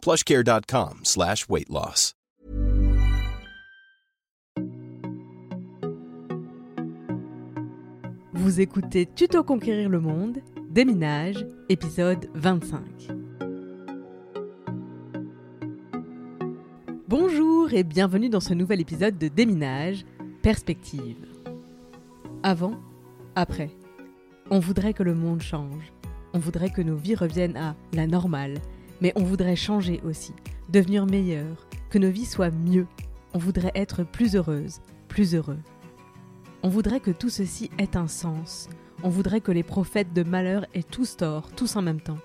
plushcare.com slash weight loss. Vous écoutez Tuto Conquérir le Monde, Déminage, épisode 25. Bonjour et bienvenue dans ce nouvel épisode de Déminage, Perspective. Avant, après. On voudrait que le monde change. On voudrait que nos vies reviennent à la normale. Mais on voudrait changer aussi, devenir meilleur, que nos vies soient mieux. On voudrait être plus heureuse, plus heureux. On voudrait que tout ceci ait un sens. On voudrait que les prophètes de malheur aient tous tort, tous en même temps.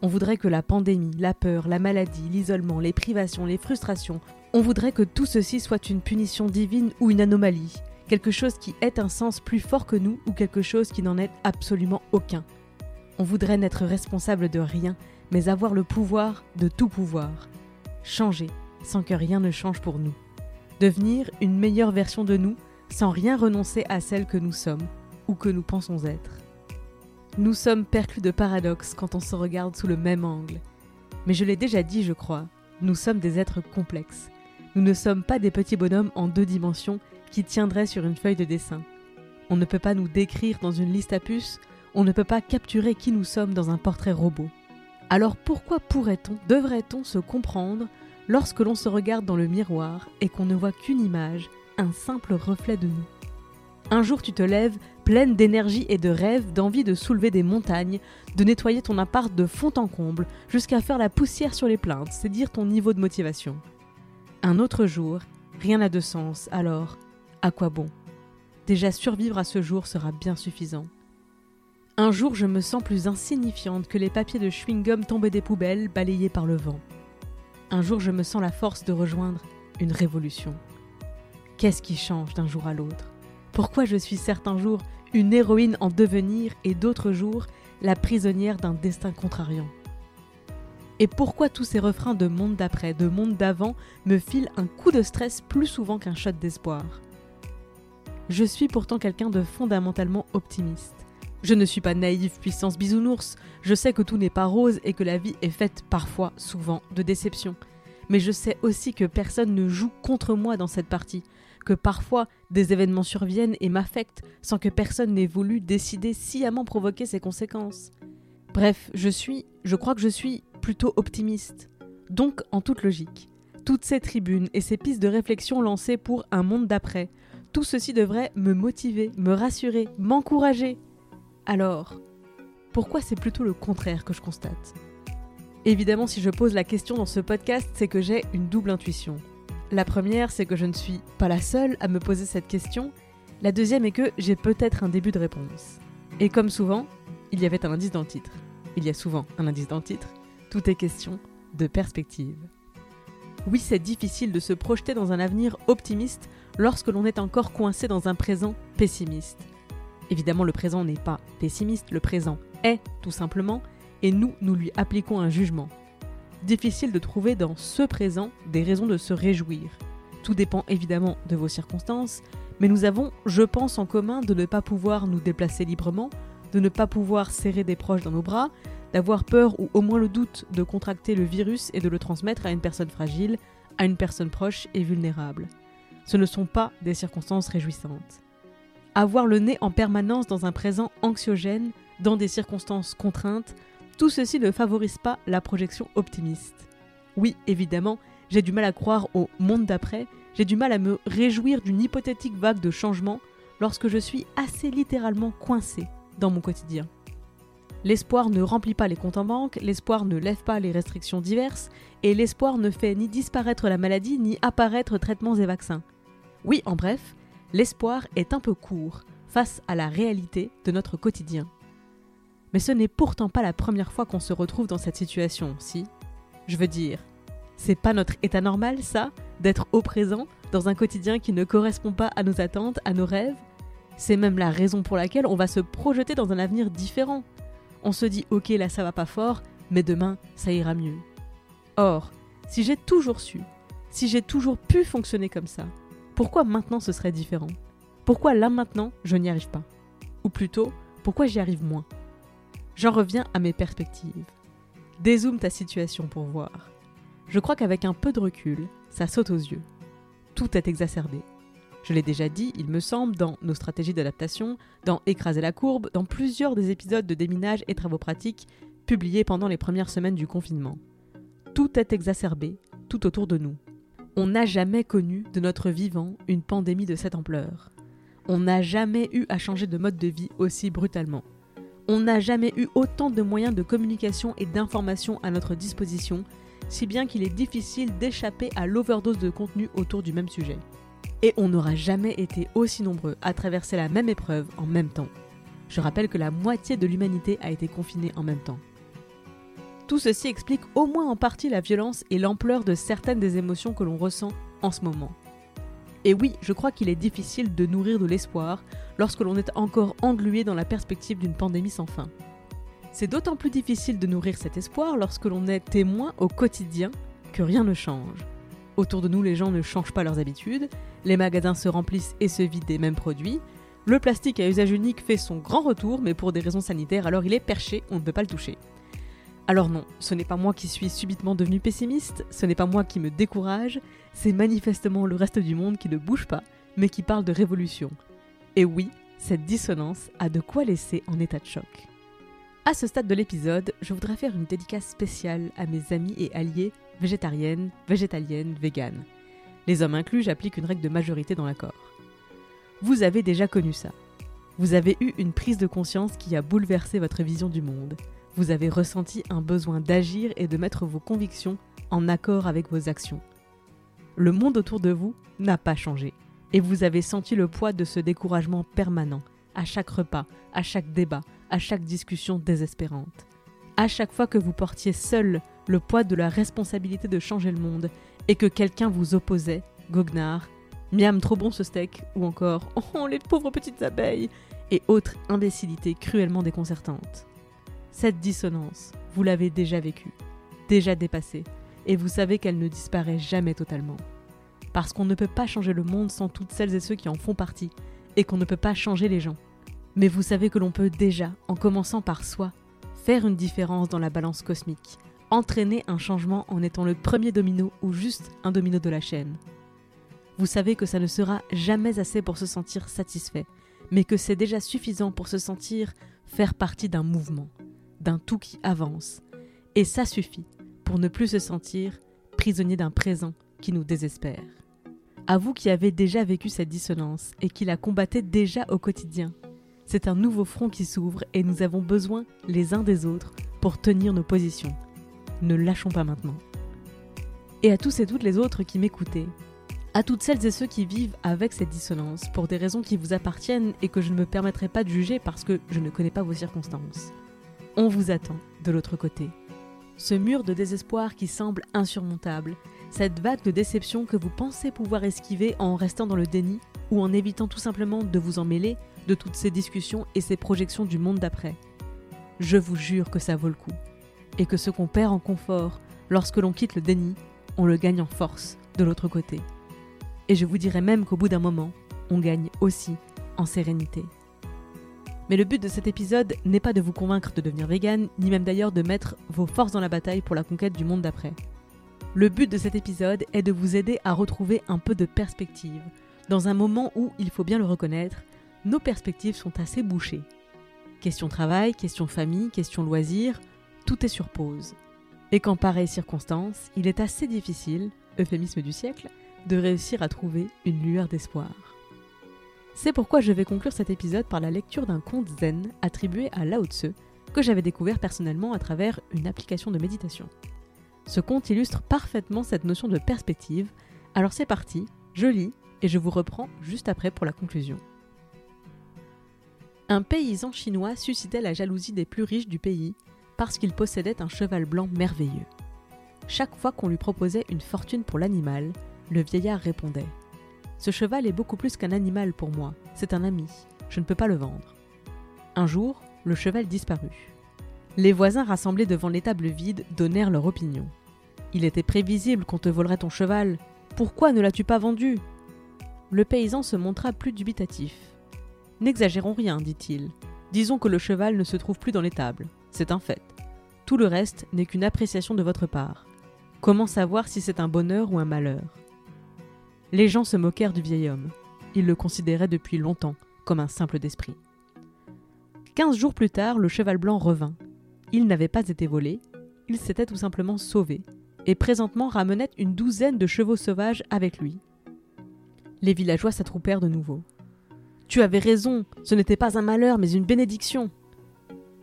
On voudrait que la pandémie, la peur, la maladie, l'isolement, les privations, les frustrations, on voudrait que tout ceci soit une punition divine ou une anomalie, quelque chose qui ait un sens plus fort que nous ou quelque chose qui n'en ait absolument aucun. On voudrait n'être responsable de rien, mais avoir le pouvoir de tout pouvoir. Changer sans que rien ne change pour nous. Devenir une meilleure version de nous sans rien renoncer à celle que nous sommes ou que nous pensons être. Nous sommes perclus de paradoxes quand on se regarde sous le même angle. Mais je l'ai déjà dit, je crois, nous sommes des êtres complexes. Nous ne sommes pas des petits bonhommes en deux dimensions qui tiendraient sur une feuille de dessin. On ne peut pas nous décrire dans une liste à puces, on ne peut pas capturer qui nous sommes dans un portrait robot. Alors pourquoi pourrait-on, devrait-on se comprendre lorsque l'on se regarde dans le miroir et qu'on ne voit qu'une image, un simple reflet de nous? Un jour tu te lèves pleine d'énergie et de rêve, d'envie de soulever des montagnes, de nettoyer ton appart de fond en comble, jusqu'à faire la poussière sur les plaintes, c'est dire ton niveau de motivation. Un autre jour, rien n'a de sens, alors à quoi bon? Déjà survivre à ce jour sera bien suffisant. Un jour, je me sens plus insignifiante que les papiers de chewing-gum tombés des poubelles, balayés par le vent. Un jour, je me sens la force de rejoindre une révolution. Qu'est-ce qui change d'un jour à l'autre? Pourquoi je suis certains jours une héroïne en devenir et d'autres jours la prisonnière d'un destin contrariant? Et pourquoi tous ces refrains de monde d'après, de monde d'avant me filent un coup de stress plus souvent qu'un shot d'espoir? Je suis pourtant quelqu'un de fondamentalement optimiste. Je ne suis pas naïve puissance bisounours, je sais que tout n'est pas rose et que la vie est faite parfois, souvent, de déceptions. Mais je sais aussi que personne ne joue contre moi dans cette partie, que parfois des événements surviennent et m'affectent sans que personne n'ait voulu décider sciemment provoquer ces conséquences. Bref, je suis, je crois que je suis plutôt optimiste. Donc, en toute logique, toutes ces tribunes et ces pistes de réflexion lancées pour un monde d'après, tout ceci devrait me motiver, me rassurer, m'encourager, alors, pourquoi c'est plutôt le contraire que je constate? Évidemment, si je pose la question dans ce podcast, c'est que j'ai une double intuition. La première, c'est que je ne suis pas la seule à me poser cette question. La deuxième est que j'ai peut-être un début de réponse. Et comme souvent, il y avait un indice dans le titre. Il y a souvent un indice dans le titre. Tout est question de perspective. Oui, c'est difficile de se projeter dans un avenir optimiste lorsque l'on est encore coincé dans un présent pessimiste. Évidemment, le présent n'est pas pessimiste, le présent est tout simplement, et nous, nous lui appliquons un jugement. Difficile de trouver dans ce présent des raisons de se réjouir. Tout dépend évidemment de vos circonstances, mais nous avons, je pense, en commun de ne pas pouvoir nous déplacer librement, de ne pas pouvoir serrer des proches dans nos bras, d'avoir peur ou au moins le doute de contracter le virus et de le transmettre à une personne fragile, à une personne proche et vulnérable. Ce ne sont pas des circonstances réjouissantes avoir le nez en permanence dans un présent anxiogène, dans des circonstances contraintes, tout ceci ne favorise pas la projection optimiste. Oui, évidemment, j'ai du mal à croire au monde d'après, j'ai du mal à me réjouir d'une hypothétique vague de changement lorsque je suis assez littéralement coincé dans mon quotidien. L'espoir ne remplit pas les comptes en banque, l'espoir ne lève pas les restrictions diverses, et l'espoir ne fait ni disparaître la maladie ni apparaître traitements et vaccins. Oui, en bref, l'espoir est un peu court face à la réalité de notre quotidien. Mais ce n'est pourtant pas la première fois qu'on se retrouve dans cette situation, si? Je veux dire, C'est pas notre état normal, ça, d'être au présent, dans un quotidien qui ne correspond pas à nos attentes, à nos rêves? C'est même la raison pour laquelle on va se projeter dans un avenir différent. On se dit, ok, là ça va pas fort, mais demain, ça ira mieux. Or, si j'ai toujours su, si j'ai toujours pu fonctionner comme ça, pourquoi maintenant ce serait différent? Pourquoi là maintenant, je n'y arrive pas? Ou plutôt, pourquoi j'y arrive moins? J'en reviens à mes perspectives. Dézoome ta situation pour voir. Je crois qu'avec un peu de recul, ça saute aux yeux. Tout est exacerbé. Je l'ai déjà dit, il me semble, dans nos stratégies d'adaptation, dans Écraser la courbe, dans plusieurs des épisodes de déminage et travaux pratiques publiés pendant les premières semaines du confinement. Tout est exacerbé, tout autour de nous. On n'a jamais connu de notre vivant une pandémie de cette ampleur. On n'a jamais eu à changer de mode de vie aussi brutalement. On n'a jamais eu autant de moyens de communication et d'information à notre disposition, si bien qu'il est difficile d'échapper à l'overdose de contenu autour du même sujet. Et on n'aura jamais été aussi nombreux à traverser la même épreuve en même temps. Je rappelle que la moitié de l'humanité a été confinée en même temps. Tout ceci explique au moins en partie la violence et l'ampleur de certaines des émotions que l'on ressent en ce moment. Et oui, je crois qu'il est difficile de nourrir de l'espoir lorsque l'on est encore englué dans la perspective d'une pandémie sans fin. C'est d'autant plus difficile de nourrir cet espoir lorsque l'on est témoin au quotidien que rien ne change. Autour de nous, les gens ne changent pas leurs habitudes, les magasins se remplissent et se vident des mêmes produits, le plastique à usage unique fait son grand retour, mais pour des raisons sanitaires, alors il est perché, on ne peut pas le toucher. Alors non, ce n'est pas moi qui suis subitement devenu pessimiste, ce n'est pas moi qui me décourage, c'est manifestement le reste du monde qui ne bouge pas, mais qui parle de révolution. Et oui, cette dissonance a de quoi laisser en état de choc. À ce stade de l'épisode, je voudrais faire une dédicace spéciale à mes amis et alliés végétariennes, végétaliennes, véganes. Les hommes inclus, j'applique une règle de majorité dans l'accord. Vous avez déjà connu ça. Vous avez eu une prise de conscience qui a bouleversé votre vision du monde. Vous avez ressenti un besoin d'agir et de mettre vos convictions en accord avec vos actions. Le monde autour de vous n'a pas changé. Et vous avez senti le poids de ce découragement permanent, à chaque repas, à chaque débat, à chaque discussion désespérante. À chaque fois que vous portiez seul le poids de la responsabilité de changer le monde et que quelqu'un vous opposait, goguenard, miam trop bon ce steak, ou encore oh les pauvres petites abeilles, et autres imbécilités cruellement déconcertantes. Cette dissonance, vous l'avez déjà vécue, déjà dépassée, et vous savez qu'elle ne disparaît jamais totalement. Parce qu'on ne peut pas changer le monde sans toutes celles et ceux qui en font partie, et qu'on ne peut pas changer les gens. Mais vous savez que l'on peut déjà, en commençant par soi, faire une différence dans la balance cosmique, entraîner un changement en étant le premier domino ou juste un domino de la chaîne. Vous savez que ça ne sera jamais assez pour se sentir satisfait, mais que c'est déjà suffisant pour se sentir faire partie d'un mouvement, d'un tout qui avance. Et ça suffit pour ne plus se sentir prisonnier d'un présent qui nous désespère. À vous qui avez déjà vécu cette dissonance et qui la combattez déjà au quotidien, c'est un nouveau front qui s'ouvre et nous avons besoin les uns des autres pour tenir nos positions. Ne lâchons pas maintenant. Et à tous et toutes les autres qui m'écoutez, à toutes celles et ceux qui vivent avec cette dissonance pour des raisons qui vous appartiennent et que je ne me permettrai pas de juger parce que je ne connais pas vos circonstances. On vous attend de l'autre côté. Ce mur de désespoir qui semble insurmontable, cette vague de déception que vous pensez pouvoir esquiver en restant dans le déni ou en évitant tout simplement de vous en mêler de toutes ces discussions et ces projections du monde d'après. Je vous jure que ça vaut le coup. Et que ce qu'on perd en confort lorsque l'on quitte le déni, on le gagne en force de l'autre côté. Et je vous dirais même qu'au bout d'un moment, on gagne aussi en sérénité. Mais le but de cet épisode n'est pas de vous convaincre de devenir vegan, ni même d'ailleurs de mettre vos forces dans la bataille pour la conquête du monde d'après. Le but de cet épisode est de vous aider à retrouver un peu de perspective, dans un moment où, il faut bien le reconnaître, nos perspectives sont assez bouchées. Question travail, question famille, question loisirs, tout est sur pause. Et qu'en pareille circonstance, il est assez difficile, euphémisme du siècle, de réussir à trouver une lueur d'espoir. C'est pourquoi je vais conclure cet épisode par la lecture d'un conte zen attribué à Lao Tse, que j'avais découvert personnellement à travers une application de méditation. Ce conte illustre parfaitement cette notion de perspective, alors c'est parti, je lis et je vous reprends juste après pour la conclusion. Un paysan chinois suscitait la jalousie des plus riches du pays parce qu'il possédait un cheval blanc merveilleux. Chaque fois qu'on lui proposait une fortune pour l'animal, le vieillard répondait Ce cheval est beaucoup plus qu'un animal pour moi, c'est un ami, je ne peux pas le vendre. Un jour, le cheval disparut. Les voisins rassemblés devant l'étable vide donnèrent leur opinion. Il était prévisible qu'on te volerait ton cheval. Pourquoi ne l'as-tu pas vendu? Le paysan se montra plus dubitatif. N'exagérons rien, dit-il. Disons que le cheval ne se trouve plus dans l'étable. C'est un fait. Tout le reste n'est qu'une appréciation de votre part. Comment savoir si c'est un bonheur ou un malheur? Les gens se moquèrent du vieil homme. Ils le considéraient depuis longtemps comme un simple d'esprit. Quinze jours plus tard, le cheval blanc revint. Il n'avait pas été volé, il s'était tout simplement sauvé, et présentement ramenait une douzaine de chevaux sauvages avec lui. Les villageois s'attroupèrent de nouveau. Tu avais raison, ce n'était pas un malheur, mais une bénédiction.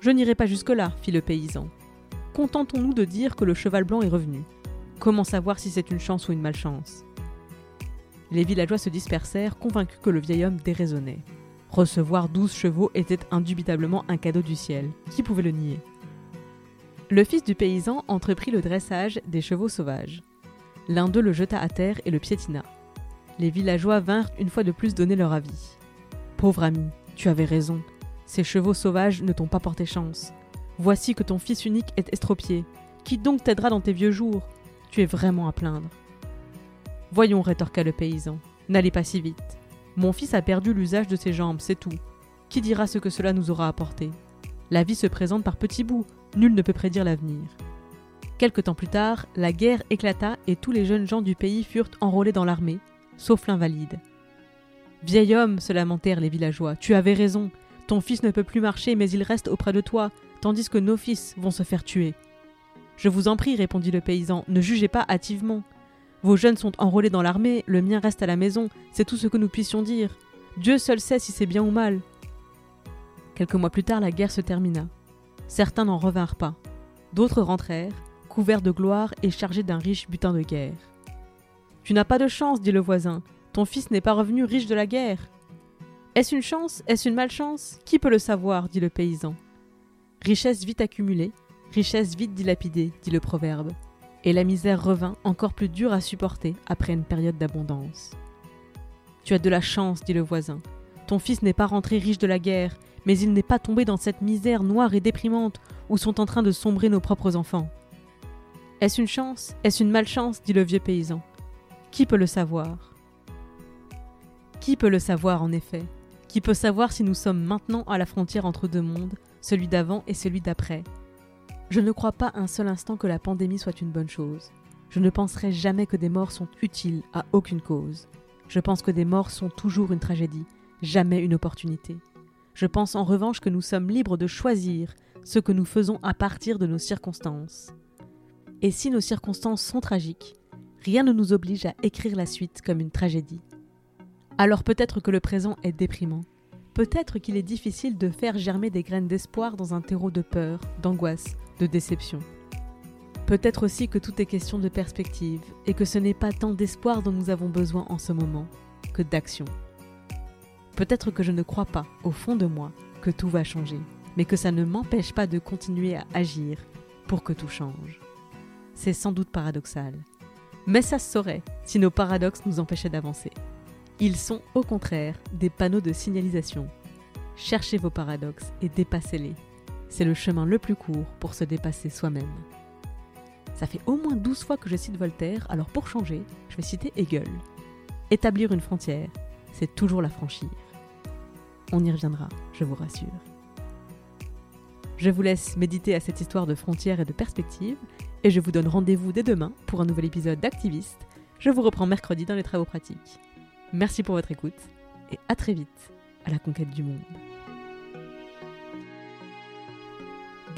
Je n'irai pas jusque-là, fit le paysan. Contentons-nous de dire que le cheval blanc est revenu. Comment savoir si c'est une chance ou une malchance? Les villageois se dispersèrent, convaincus que le vieil homme déraisonnait. Recevoir douze chevaux était indubitablement un cadeau du ciel. Qui pouvait le nier? Le fils du paysan entreprit le dressage des chevaux sauvages. L'un d'eux le jeta à terre et le piétina. Les villageois vinrent une fois de plus donner leur avis. Pauvre ami, tu avais raison. Ces chevaux sauvages ne t'ont pas porté chance. Voici que ton fils unique est estropié. Qui donc t'aidera dans tes vieux jours? Tu es vraiment à plaindre. Voyons, rétorqua le paysan. N'allez pas si vite. Mon fils a perdu l'usage de ses jambes, c'est tout. Qui dira ce que cela nous aura apporté? La vie se présente par petits bouts, nul ne peut prédire l'avenir. Quelque temps plus tard, la guerre éclata et tous les jeunes gens du pays furent enrôlés dans l'armée, sauf l'invalide. Vieil homme, se lamentèrent les villageois, tu avais raison. Ton fils ne peut plus marcher, mais il reste auprès de toi, tandis que nos fils vont se faire tuer. Je vous en prie, répondit le paysan, ne jugez pas hâtivement. Vos jeunes sont enrôlés dans l'armée, le mien reste à la maison, c'est tout ce que nous puissions dire. Dieu seul sait si c'est bien ou mal. Quelques mois plus tard, la guerre se termina. Certains n'en revinrent pas. D'autres rentrèrent, couverts de gloire et chargés d'un riche butin de guerre. Tu n'as pas de chance, dit le voisin. Ton fils n'est pas revenu riche de la guerre. Est-ce une chance? Est-ce une malchance? Qui peut le savoir? dit le paysan. Richesse vite accumulée, richesse vite dilapidée, dit le proverbe et la misère revint encore plus dure à supporter après une période d'abondance. Tu as de la chance, dit le voisin. Ton fils n'est pas rentré riche de la guerre, mais il n'est pas tombé dans cette misère noire et déprimante où sont en train de sombrer nos propres enfants. Est-ce une chance? Est-ce une malchance? dit le vieux paysan. Qui peut le savoir? Qui peut le savoir en effet? Qui peut savoir si nous sommes maintenant à la frontière entre deux mondes, celui d'avant et celui d'après? Je ne crois pas un seul instant que la pandémie soit une bonne chose. Je ne penserai jamais que des morts sont utiles à aucune cause. Je pense que des morts sont toujours une tragédie, jamais une opportunité. Je pense en revanche que nous sommes libres de choisir ce que nous faisons à partir de nos circonstances. Et si nos circonstances sont tragiques, rien ne nous oblige à écrire la suite comme une tragédie. Alors peut-être que le présent est déprimant. Peut-être qu'il est difficile de faire germer des graines d'espoir dans un terreau de peur, d'angoisse, de déception. Peut-être aussi que tout est question de perspective et que ce n'est pas tant d'espoir dont nous avons besoin en ce moment que d'action. Peut-être que je ne crois pas, au fond de moi, que tout va changer, mais que ça ne m'empêche pas de continuer à agir pour que tout change. C'est sans doute paradoxal. Mais ça se saurait si nos paradoxes nous empêchaient d'avancer. Ils sont au contraire des panneaux de signalisation. Cherchez vos paradoxes et dépassez-les c'est le chemin le plus court pour se dépasser soi-même. Ça fait au moins 12 fois que je cite Voltaire, alors pour changer, je vais citer Hegel. Établir une frontière, c'est toujours la franchir. On y reviendra, je vous rassure. Je vous laisse méditer à cette histoire de frontières et de perspectives, et je vous donne rendez-vous dès demain pour un nouvel épisode d'Activiste. Je vous reprends mercredi dans les travaux pratiques. Merci pour votre écoute, et à très vite à la conquête du monde.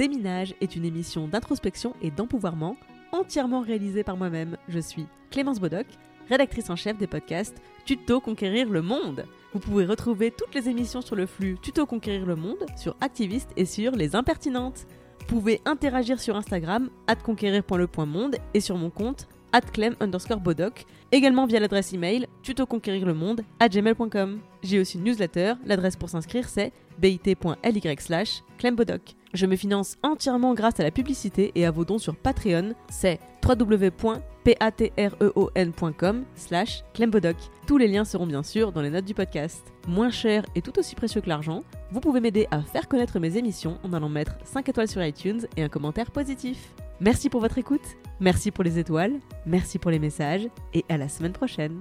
Déminage est une émission d'introspection et d'empouvoirment entièrement réalisée par moi-même. Je suis Clémence Bodoc, rédactrice en chef des podcasts Tuto Conquérir le Monde. Vous pouvez retrouver toutes les émissions sur le flux Tuto Conquérir le Monde, sur Activiste et sur Les Impertinentes. Vous pouvez interagir sur Instagram, conquérir.le.monde et sur mon compte clem underscore bodoc, également via l'adresse email tutoconquérirlemonde gmail.com. J'ai aussi une newsletter, l'adresse pour s'inscrire c'est bit.ly slash clembodoc. Je me finance entièrement grâce à la publicité et à vos dons sur Patreon. C'est www.patreon.com slash clembodoc. Tous les liens seront bien sûr dans les notes du podcast. Moins cher et tout aussi précieux que l'argent, vous pouvez m'aider à faire connaître mes émissions en allant mettre 5 étoiles sur iTunes et un commentaire positif. Merci pour votre écoute, merci pour les étoiles, merci pour les messages et à la semaine prochaine.